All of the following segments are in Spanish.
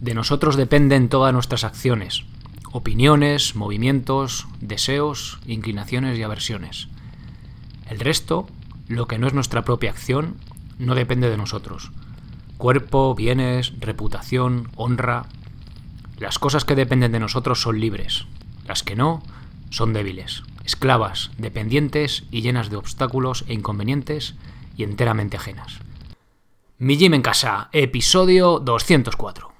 De nosotros dependen todas nuestras acciones, opiniones, movimientos, deseos, inclinaciones y aversiones. El resto, lo que no es nuestra propia acción, no depende de nosotros. Cuerpo, bienes, reputación, honra. Las cosas que dependen de nosotros son libres. Las que no, son débiles, esclavas, dependientes y llenas de obstáculos e inconvenientes y enteramente ajenas. Mi Gym en Casa, episodio 204.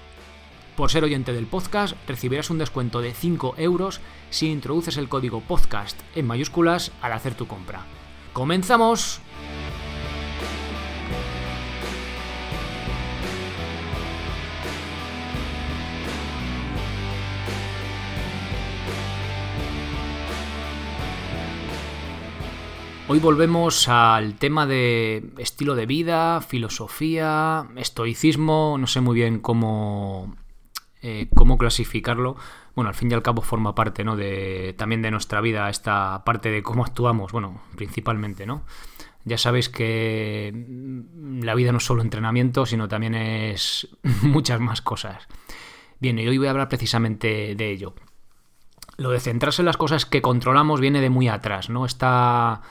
Por ser oyente del podcast, recibirás un descuento de 5 euros si introduces el código podcast en mayúsculas al hacer tu compra. ¡Comenzamos! Hoy volvemos al tema de estilo de vida, filosofía, estoicismo, no sé muy bien cómo eh, cómo clasificarlo, bueno, al fin y al cabo forma parte, ¿no? De, también de nuestra vida, esta parte de cómo actuamos, bueno, principalmente, ¿no? Ya sabéis que mm, la vida no es solo entrenamiento, sino también es muchas más cosas. Bien, y hoy voy a hablar precisamente de ello. Lo de centrarse en las cosas que controlamos viene de muy atrás, ¿no? Está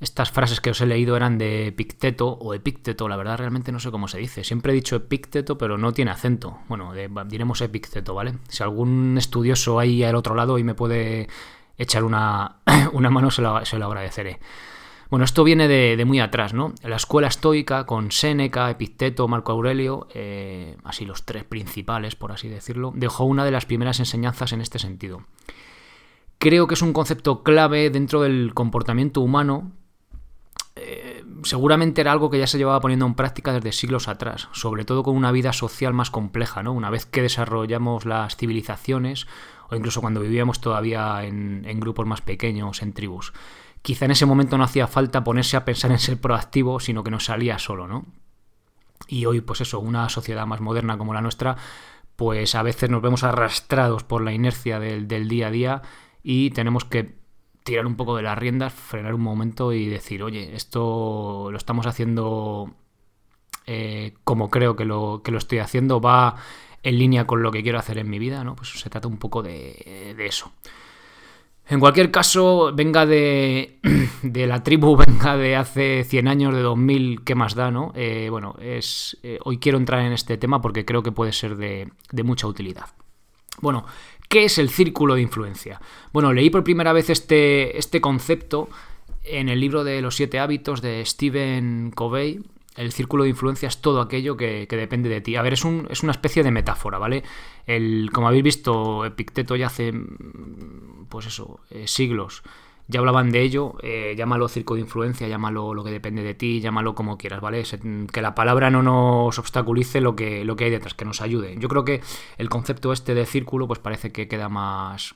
estas frases que os he leído eran de Epicteto o Epicteto, la verdad realmente no sé cómo se dice. Siempre he dicho Epicteto, pero no tiene acento. Bueno, diremos Epicteto, ¿vale? Si algún estudioso ahí al otro lado y me puede echar una, una mano, se lo, agradeceré. Bueno, esto viene de, muy atrás, ¿no? La escuela estoica con Séneca, Epicteto, Marco Aurelio, eh, así los tres principales, por así decirlo, dejó una de las primeras enseñanzas en este sentido. Creo que es un concepto clave dentro del comportamiento humano eh, seguramente era algo que ya se llevaba poniendo en práctica desde siglos atrás, sobre todo con una vida social más compleja, ¿no? Una vez que desarrollamos las civilizaciones, o incluso cuando vivíamos todavía en, grupos más pequeños, en tribus. Quizá en ese momento no hacía falta ponerse a pensar en ser proactivo, sino que nos salía solo, ¿no? Y hoy, pues eso, una sociedad más moderna como la nuestra, pues a veces nos vemos arrastrados por la inercia del día a día y tenemos que tirar un poco de las riendas, frenar un momento y decir, oye, esto lo estamos haciendo eh, como creo que lo, que lo estoy haciendo, va en línea con lo que quiero hacer en mi vida, ¿no? Pues se trata un poco de, eso. En cualquier caso, venga de, de, la tribu, venga de hace 100 años, de 2000, ¿qué más da, no? Eh, bueno, es, eh, hoy quiero entrar en este tema porque creo que puede ser de, de mucha utilidad. Bueno, ¿Qué es el círculo de influencia? Bueno, leí por primera vez este, este concepto en el libro de los siete hábitos de Stephen Covey. El círculo de influencia es todo aquello que, depende de ti. A ver, es, un, es, una especie de metáfora, ¿vale? El, como habéis visto, Epicteto ya hace, pues eso, eh, siglos ya hablaban de ello, eh, llámalo circo de influencia, llámalo lo que depende de ti, llámalo como quieras, ¿vale? que la palabra no nos obstaculice lo que, lo que hay detrás, que nos ayude. Yo creo que el concepto este de círculo, pues parece que queda más...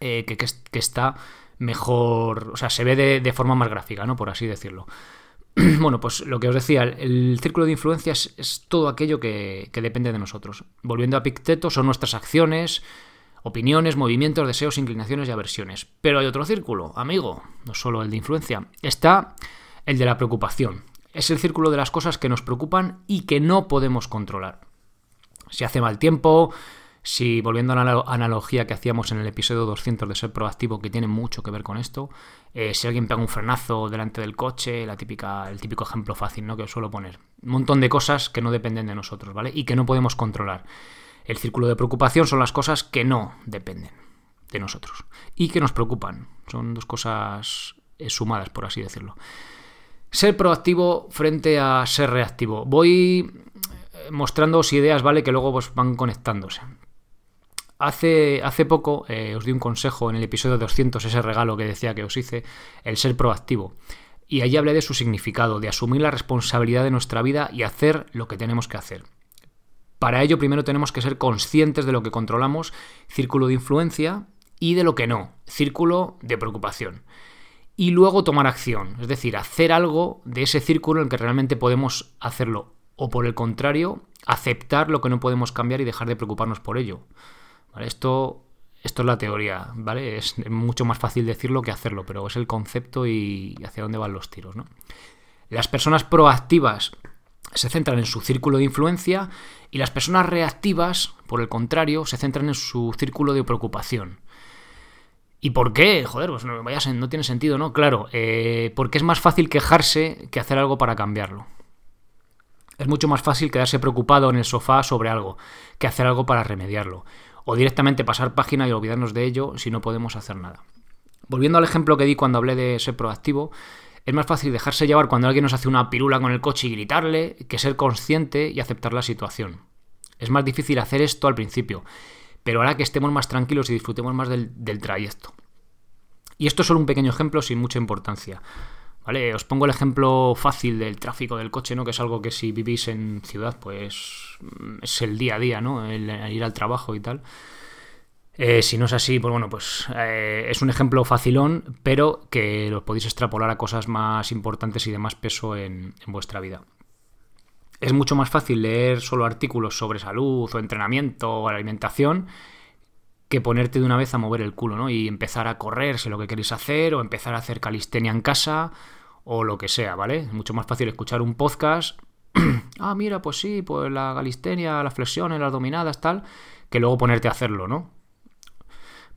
Eh, que, está mejor, o sea, se ve de, forma más gráfica, ¿no? Por así decirlo. bueno, pues lo que os decía, el, círculo de influencia es, todo aquello que, que, depende de nosotros. Volviendo a Picteto, son nuestras acciones, opiniones, movimientos, deseos, inclinaciones y aversiones. Pero hay otro círculo, amigo, no solo el de influencia. Está el de la preocupación. Es el círculo de las cosas que nos preocupan y que no podemos controlar. Si hace mal tiempo, si volviendo a la analogía que hacíamos en el episodio 200 de ser proactivo, que tiene mucho que ver con esto, eh, si alguien pega un frenazo delante del coche, la típica, el típico ejemplo fácil ¿no? que os suelo poner. Un montón de cosas que no dependen de nosotros, ¿vale? Y que no podemos controlar. El círculo de preocupación son las cosas que no dependen de nosotros y que nos preocupan. Son dos cosas eh, sumadas, por así decirlo. Ser proactivo frente a ser reactivo. Voy mostrándoos ideas, ¿vale? Que luego pues, van conectándose. Hace, hace poco eh, os di un consejo en el episodio 200, ese regalo que decía que os hice, el ser proactivo. Y allí hablé de su significado, de asumir la responsabilidad de nuestra vida y hacer lo que tenemos que hacer. Para ello primero tenemos que ser conscientes de lo que controlamos, círculo de influencia, y de lo que no, círculo de preocupación. Y luego tomar acción, es decir, hacer algo de ese círculo en el que realmente podemos hacerlo. O por el contrario, aceptar lo que no podemos cambiar y dejar de preocuparnos por ello. Esto, esto es la teoría, ¿vale? Es mucho más fácil decirlo que hacerlo, pero es el concepto y hacia dónde van los tiros, ¿no? Las personas proactivas se centran en su círculo de influencia y las personas reactivas, por el contrario, se centran en su círculo de preocupación. ¿Y por qué? Joder, pues no, vaya, no tiene sentido, ¿no? Claro, eh, porque es más fácil quejarse que hacer algo para cambiarlo. Es mucho más fácil quedarse preocupado en el sofá sobre algo que hacer algo para remediarlo o directamente pasar página y olvidarnos de ello si no podemos hacer nada. Volviendo al ejemplo que di cuando hablé de ser proactivo, es más fácil dejarse llevar cuando alguien nos hace una pirula con el coche y gritarle que ser consciente y aceptar la situación. Es más difícil hacer esto al principio, pero ahora que estemos más tranquilos y disfrutemos más del, trayecto. Y esto es solo un pequeño ejemplo sin mucha importancia. Os pongo el ejemplo fácil del tráfico del coche, ¿no? Que es algo que si vivís en ciudad, pues mm, es el día a día, ¿no? El, ir al trabajo y tal. Eh, si no es así, pues bueno, pues eh, es un ejemplo facilón, pero que lo podéis extrapolar a cosas más importantes y de más peso en, vuestra vida. Es mucho más fácil leer solo artículos sobre salud o entrenamiento o alimentación que ponerte de una vez a mover el culo, ¿no? Y empezar a correr si lo que queréis hacer, o empezar a hacer calistenia en casa, o lo que sea, ¿vale? Es mucho más fácil escuchar un podcast. ah, mira, pues sí, pues la galistenia, las flexiones, las dominadas, tal, que luego ponerte a hacerlo, ¿no?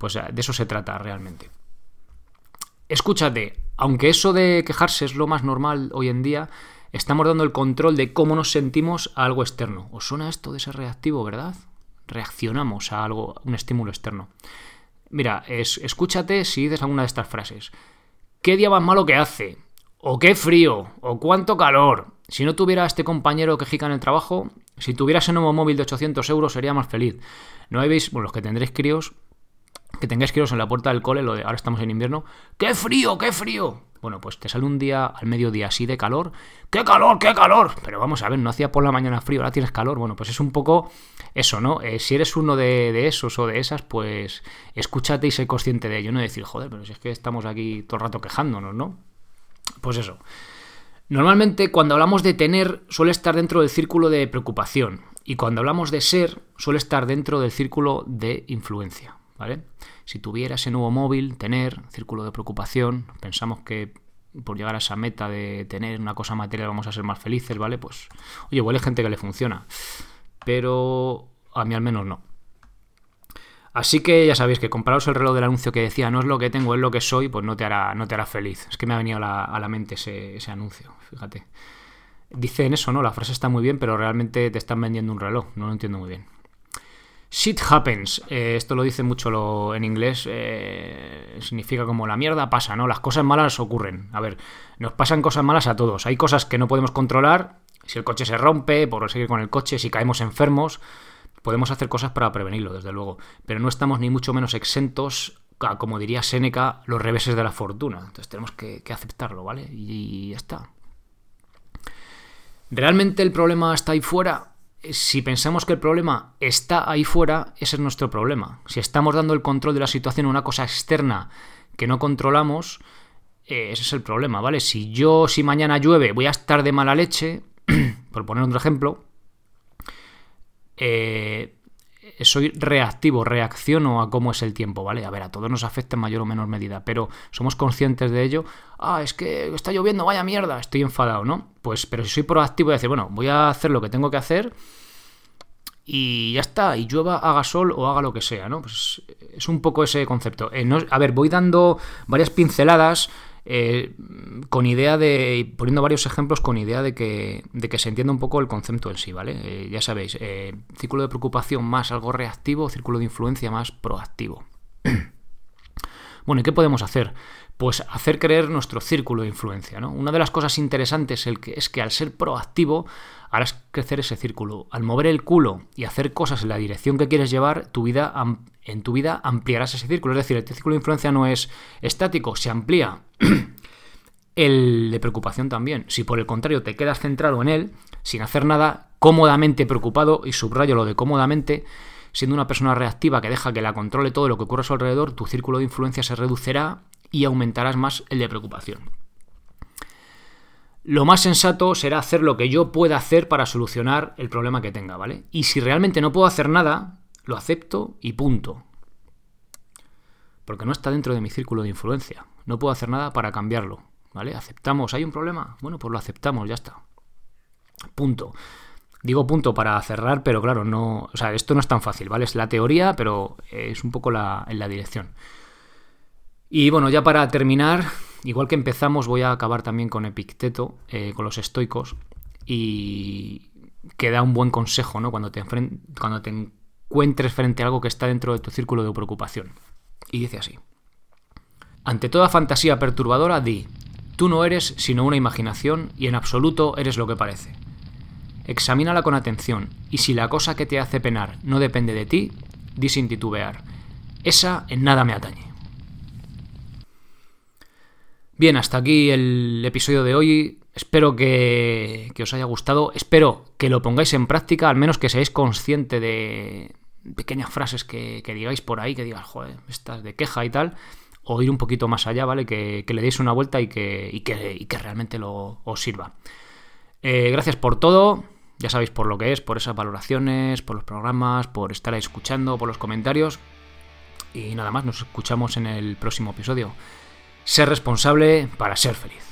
Pues de eso se trata realmente. Escúchate, aunque eso de quejarse es lo más normal hoy en día, estamos dando el control de cómo nos sentimos a algo externo. ¿Os suena esto de ser reactivo, verdad? Reaccionamos a algo, un estímulo externo. Mira, escúchate si dices alguna de estas frases. ¿Qué día más malo que hace? o qué frío, o cuánto calor. Si no tuviera este compañero que jica en el trabajo, si tuvieras ese nuevo móvil de 800 euros sería más feliz. No habéis, bueno, los que tendréis críos, que tengáis críos en la puerta del cole, lo de ahora estamos en invierno, ¡qué frío, qué frío! Bueno, pues te sale un día al mediodía así de calor. ¡Qué calor, qué calor! Pero vamos a ver, no hacía por la mañana frío, ahora tienes calor. Bueno, pues es un poco eso, ¿no? Eh, si eres uno de, de, esos o de esas, pues escúchate y sé consciente de ello. No decir, joder, pero si es que estamos aquí todo el rato quejándonos, ¿no? Pues eso. Normalmente cuando hablamos de tener suele estar dentro del círculo de preocupación y cuando hablamos de ser suele estar dentro del círculo de influencia, ¿vale? Si tuviera ese nuevo móvil, tener, círculo de preocupación, pensamos que por llegar a esa meta de tener una cosa material vamos a ser más felices, ¿vale? Pues, oye, igual hay gente que le funciona, pero a mí al menos no. Así que ya sabéis que compraros el reloj del anuncio que decía no es lo que tengo, es lo que soy, pues no te hará, no te hará feliz. Es que me ha venido a la, mente ese, anuncio, fíjate. Dicen eso, ¿no? La frase está muy bien, pero realmente te están vendiendo un reloj, no lo entiendo muy bien. Shit happens, eh, esto lo dice mucho en inglés, eh, significa como la mierda pasa, ¿no? Las cosas malas ocurren. A ver, nos pasan cosas malas a todos. Hay cosas que no podemos controlar, si el coche se rompe, por seguir con el coche, si caemos enfermos, Podemos hacer cosas para prevenirlo, desde luego, pero no estamos ni mucho menos exentos, como diría Séneca, los reveses de la fortuna. Entonces tenemos que, aceptarlo, ¿vale? Y, ya está. ¿Realmente el problema está ahí fuera? Si pensamos que el problema está ahí fuera, ese es nuestro problema. Si estamos dando el control de la situación a una cosa externa que no controlamos, eh, ese es el problema, ¿vale? Si yo, si mañana llueve, voy a estar de mala leche, por poner otro ejemplo, eh, soy reactivo, reacciono a cómo es el tiempo, ¿vale? A ver, a todos nos afecta en mayor o menor medida, pero somos conscientes de ello. Ah, es que está lloviendo, vaya mierda, estoy enfadado, ¿no? Pues, pero si soy proactivo y decir, bueno, voy a hacer lo que tengo que hacer y ya está, y llueva, haga sol o haga lo que sea, ¿no? Pues es un poco ese concepto. Eh, a ver, voy dando varias pinceladas eh, con idea de, poniendo varios ejemplos con idea de que, de que se entienda un poco el concepto en sí, ¿vale? Eh, ya sabéis, eh, círculo de preocupación más algo reactivo, círculo de influencia más proactivo. Bueno, ¿y qué podemos hacer? Pues hacer creer nuestro círculo de influencia. ¿no? Una de las cosas interesantes es que al ser proactivo harás crecer ese círculo. Al mover el culo y hacer cosas en la dirección que quieres llevar, tu vida, en tu vida ampliarás ese círculo. Es decir, el círculo de influencia no es estático, se amplía. el de preocupación también. Si por el contrario te quedas centrado en él, sin hacer nada, cómodamente preocupado, y subrayo lo de cómodamente, siendo una persona reactiva que deja que la controle todo lo que ocurre a su alrededor, tu círculo de influencia se reducirá y aumentarás más el de preocupación. Lo más sensato será hacer lo que yo pueda hacer para solucionar el problema que tenga, ¿vale? Y si realmente no puedo hacer nada, lo acepto y punto. Porque no está dentro de mi círculo de influencia. No puedo hacer nada para cambiarlo, ¿vale? Aceptamos, ¿hay un problema? Bueno, pues lo aceptamos, ya está. Punto. Digo punto para cerrar, pero claro, no. O sea, esto no es tan fácil, ¿vale? Es la teoría, pero es un poco la, en la dirección. Y bueno, ya para terminar, igual que empezamos, voy a acabar también con Epicteto, eh, con los estoicos, y que da un buen consejo, ¿no? Cuando te, cuando te encuentres frente a algo que está dentro de tu círculo de preocupación. Y dice así. Ante toda fantasía perturbadora, di, tú no eres sino una imaginación y en absoluto eres lo que parece. Examínala con atención y si la cosa que te hace penar no depende de ti, di sin titubear. Esa en nada me atañe. Bien, hasta aquí el episodio de hoy. Espero que, os haya gustado. Espero que lo pongáis en práctica, al menos que seáis consciente de pequeñas frases que, digáis por ahí, que digas, joder, estas de queja y tal, o ir un poquito más allá, ¿vale? Que, le deis una vuelta y que, realmente lo, os sirva. Eh, gracias por todo. Ya sabéis por lo que es, por esas valoraciones, por los programas, por estar escuchando, por los comentarios. Y nada más, nos escuchamos en el próximo episodio. Ser responsable para ser feliz.